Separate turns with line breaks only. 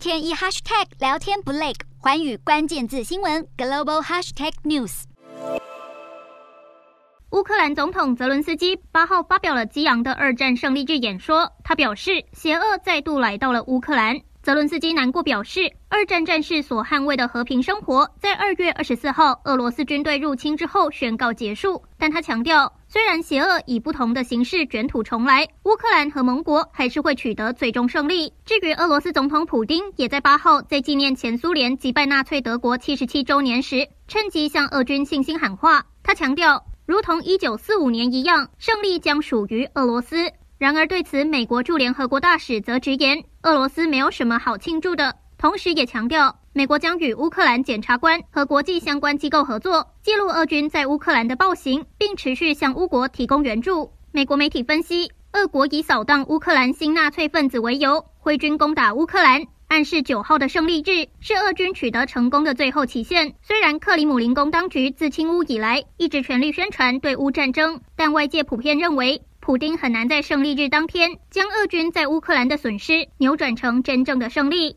天一 hashtag 聊天不累，寰宇关键字新闻 global hashtag news。
乌克兰总统泽伦斯基八号发表了激昂的二战胜利日演说，他表示邪恶再度来到了乌克兰。泽伦斯基难过表示，二战战士所捍卫的和平生活，在二月二十四号俄罗斯军队入侵之后宣告结束。但他强调，虽然邪恶以不同的形式卷土重来，乌克兰和盟国还是会取得最终胜利。至于俄罗斯总统普丁，也在八号在纪念前苏联击败纳粹德国七十七周年时，趁机向俄军信心喊话。他强调，如同一九四五年一样，胜利将属于俄罗斯。然而，对此，美国驻联合国大使则直言，俄罗斯没有什么好庆祝的。同时，也强调，美国将与乌克兰检察官和国际相关机构合作，记录俄军在乌克兰的暴行，并持续向乌国提供援助。美国媒体分析，俄国以扫荡乌克兰新纳粹分子为由，挥军攻打乌克兰，暗示九号的胜利日是俄军取得成功的最后期限。虽然克里姆林宫当局自侵乌以来一直全力宣传对乌战争，但外界普遍认为，普丁很难在胜利日当天将俄军在乌克兰的损失扭转成真正的胜利。